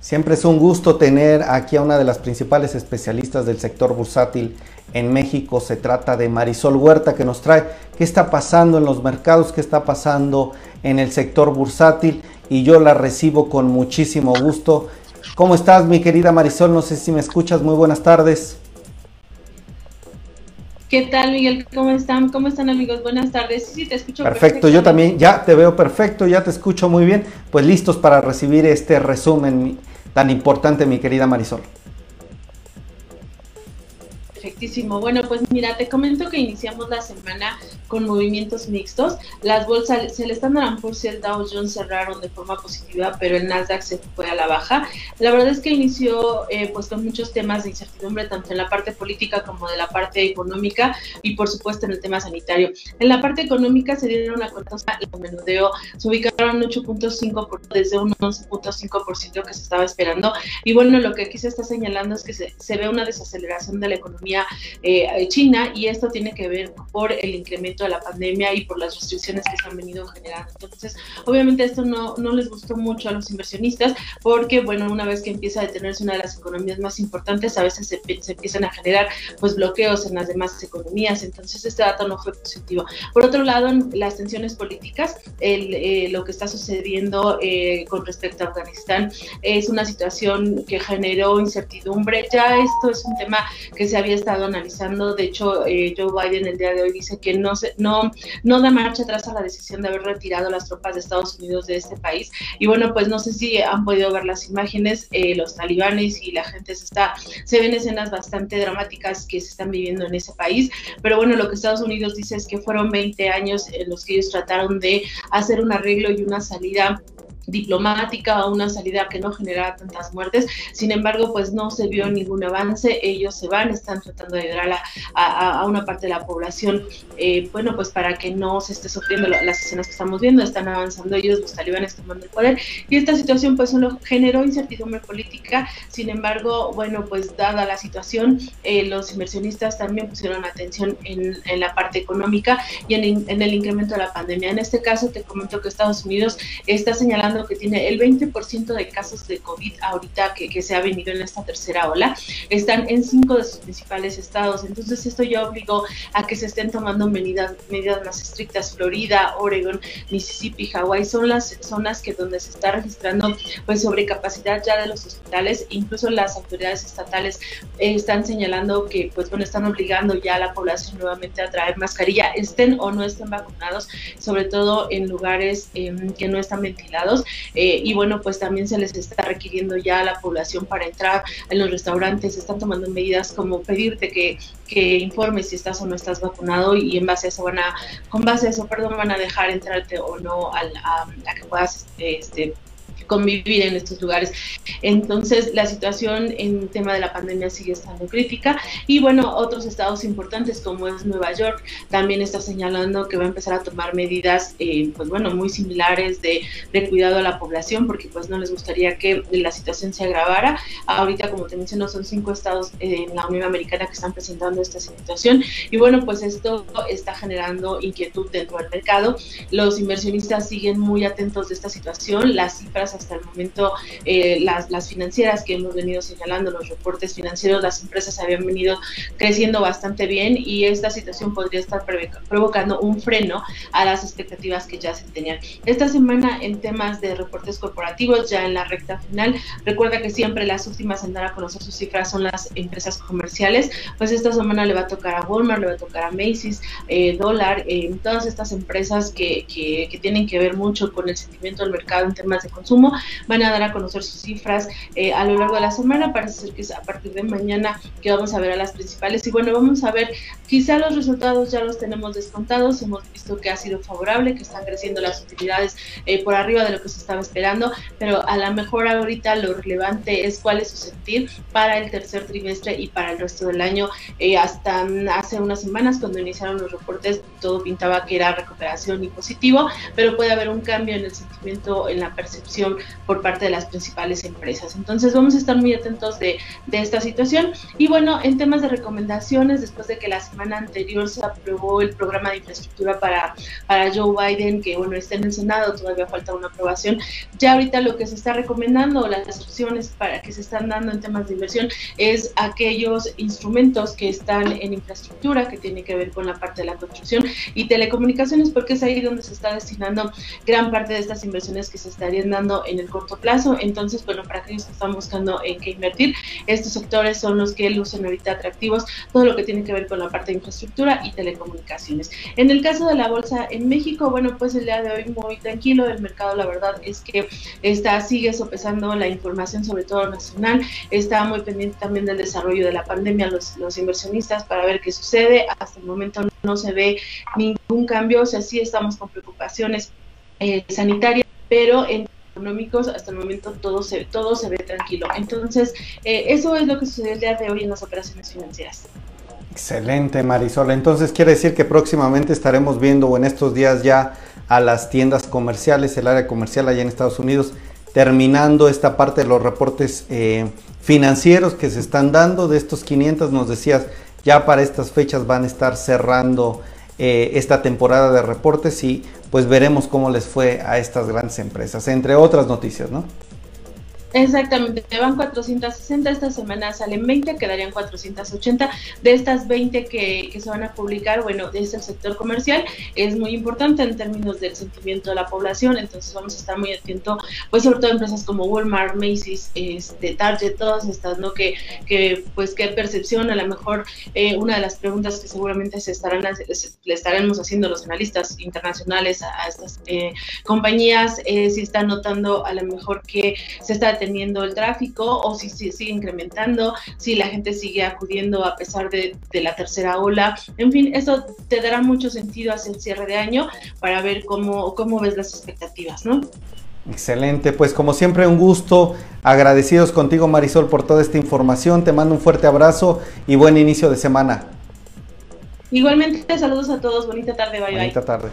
Siempre es un gusto tener aquí a una de las principales especialistas del sector bursátil en México. Se trata de Marisol Huerta que nos trae qué está pasando en los mercados, qué está pasando en el sector bursátil y yo la recibo con muchísimo gusto. ¿Cómo estás mi querida Marisol? No sé si me escuchas. Muy buenas tardes. ¿Qué tal, Miguel? ¿Cómo están? ¿Cómo están, amigos? Buenas tardes. Sí, sí, te escucho Perfecto, yo también ya te veo perfecto, ya te escucho muy bien. Pues listos para recibir este resumen tan importante, mi querida Marisol. Perfectísimo. Bueno, pues mira, te comento que iniciamos la semana con movimientos mixtos. Las bolsas, el Standard Poor's y el Dow Jones cerraron de forma positiva, pero el Nasdaq se fue a la baja. La verdad es que inició eh, pues con muchos temas de incertidumbre, tanto en la parte política como de la parte económica y por supuesto en el tema sanitario. En la parte económica se dieron una cosa, el menudeo se ubicaron 8.5 desde un 11.5% que se estaba esperando. Y bueno, lo que aquí se está señalando es que se, se ve una desaceleración de la economía eh, China y esto tiene que ver por el incremento de la pandemia y por las restricciones que se han venido generando. Entonces, obviamente esto no, no les gustó mucho a los inversionistas porque, bueno, una vez que empieza a detenerse una de las economías más importantes, a veces se, empiezan a generar pues bloqueos en las demás economías, entonces este dato no fue positivo. Por otro lado, las tensiones políticas, el, eh, lo que está sucediendo eh, con respecto a Afganistán es una situación que generó incertidumbre. Ya esto es un tema que se había estado analizando. De hecho, eh, Joe Biden el día de hoy dice que no, se, no, no da marcha atrás a la decisión de haber retirado las tropas de Estados Unidos de este país. Y bueno, pues no sé si han podido ver las imágenes, eh, los talibanes y la gente se está, se ven escenas bastante dramáticas que se están viviendo en ese país. Pero bueno, lo que Estados Unidos dice es que fueron 20 años en los que ellos trataron de hacer un arreglo y una salida diplomática o una salida que no generara tantas muertes. Sin embargo, pues no se vio ningún avance. Ellos se van, están tratando de ayudar a, a, una parte de la población, eh, bueno, pues para que no se esté sufriendo las escenas que estamos viendo. Están avanzando ellos, los talibanes tomando el poder. Y esta situación, pues, solo generó incertidumbre política. Sin embargo, bueno, pues dada la situación, eh, los inversionistas también pusieron atención en, en la parte económica y en, en el incremento de la pandemia. En este caso, te comento que Estados Unidos está señalando que tiene el 20% de casos de COVID ahorita que, se ha venido en esta tercera ola, están en cinco de sus principales estados. Entonces esto ya obligó a que se estén tomando medidas, medidas más estrictas. Florida, Oregon, Mississippi, Hawái son las zonas que donde se está registrando pues sobrecapacidad ya de los hospitales. Incluso las autoridades estatales eh, están señalando que pues bueno están obligando ya a la población nuevamente a traer mascarilla, estén o no estén vacunados, sobre todo en lugares em, que no están ventilados. Eh, y bueno, pues también se les está requiriendo ya a la población para entrar en los restaurantes, están tomando medidas como pedirte que, que informes si estás o no estás vacunado y en base a eso van a, con base a eso, perdón, van a dejar entrarte o no a, a que puedas este, convivir en estos lugares. Entonces, la situación en tema de la pandemia sigue estando crítica y bueno, otros estados importantes como es Nueva York también está señalando que va a empezar a tomar medidas, eh, pues bueno, muy similares de, de, cuidado a la población porque pues no les gustaría que la situación se agravara. Ahorita, como te menciono, son cinco estados en la Unión Americana que están presentando esta situación y bueno, pues esto está generando inquietud dentro del mercado. Los inversionistas siguen muy atentos de esta situación, las cifras hasta el momento eh, las, las financieras que hemos venido señalando, los reportes financieros, las empresas habían venido creciendo bastante bien y esta situación podría estar provocando un freno a las expectativas que ya se tenían. Esta semana en temas de reportes corporativos, ya en la recta final, recuerda que siempre las últimas en dar a conocer sus cifras son las empresas comerciales, pues esta semana le va a tocar a Walmart, le va a tocar a Macy's, eh, Dollar, eh, todas estas empresas que, que, que tienen que ver mucho con el sentimiento del mercado en temas de consumo van a dar a conocer sus cifras eh, a lo largo de la semana, parece ser que es a partir de mañana que vamos a ver a las principales. Y bueno, vamos a ver, quizá los resultados ya los tenemos descontados, hemos visto que ha sido favorable, que están creciendo las utilidades eh, por arriba de lo que se estaba esperando, pero a lo mejor ahorita lo relevante es cuál es su sentir para el tercer trimestre y para el resto del año. Eh, hasta hace unas semanas cuando iniciaron los reportes todo pintaba que era recuperación y positivo, pero puede haber un cambio en el sentimiento, en la percepción por parte de las principales empresas. Entonces vamos a estar muy atentos de, esta situación. Y bueno, en temas de recomendaciones, después de que la semana anterior se aprobó el programa de infraestructura para, para Joe Biden, que bueno, está en el Senado, todavía falta una aprobación, ya ahorita lo que se está recomendando, las opciones para que se están dando en temas de inversión, es aquellos instrumentos que están en infraestructura, que tiene que ver con la parte de la construcción y telecomunicaciones, porque es ahí donde se está destinando gran parte de estas inversiones que se estarían dando en el corto plazo. Entonces, bueno, para aquellos que están buscando en qué invertir, estos sectores son los que lucen ahorita atractivos, todo lo que tiene que ver con la parte de infraestructura y telecomunicaciones. En el caso de la bolsa en México, bueno, pues el día de hoy muy tranquilo, el mercado la verdad es que está, sigue sopesando la información, sobre todo nacional, está muy pendiente también del desarrollo de la pandemia, los, los inversionistas para ver qué sucede, hasta el momento no se ve ningún cambio, o sea, sí estamos con preocupaciones eh, sanitarias, pero en económicos, hasta el momento todo se, todo se ve tranquilo. Entonces, eh, eso es lo que sucedió el día de hoy en las operaciones financieras. Excelente, Marisol. Entonces, quiere decir que próximamente estaremos viendo, o en estos días ya, a las tiendas comerciales, el área comercial allá en Estados Unidos, terminando esta parte de los reportes eh, financieros que se están dando. De estos 500, nos decías, ya para estas fechas van a estar cerrando eh, esta temporada de reportes y pues veremos cómo les fue a estas grandes empresas, entre otras noticias, ¿no? Exactamente, van 460, esta semana salen 20, quedarían 480. De estas 20 que, que, se van a publicar, bueno, es el sector comercial, es muy importante en términos del sentimiento de la población, entonces vamos a estar muy atentos, pues sobre todo empresas como Walmart, Macy's, este, Target, todas estas, ¿no? Que, que pues qué percepción, a lo mejor eh, una de las preguntas que seguramente se estarán, le estaremos haciendo los analistas internacionales a, estas eh, compañías, eh, si están notando a lo mejor que se está teniendo el tráfico o si, sigue incrementando, si la gente sigue acudiendo a pesar de, la tercera ola. En fin, eso te dará mucho sentido hacia el cierre de año para ver cómo, cómo ves las expectativas, ¿no? Excelente, pues como siempre un gusto, agradecidos contigo Marisol por toda esta información, te mando un fuerte abrazo y buen inicio de semana. Igualmente, saludos a todos, bonita tarde, bye bonita tarde.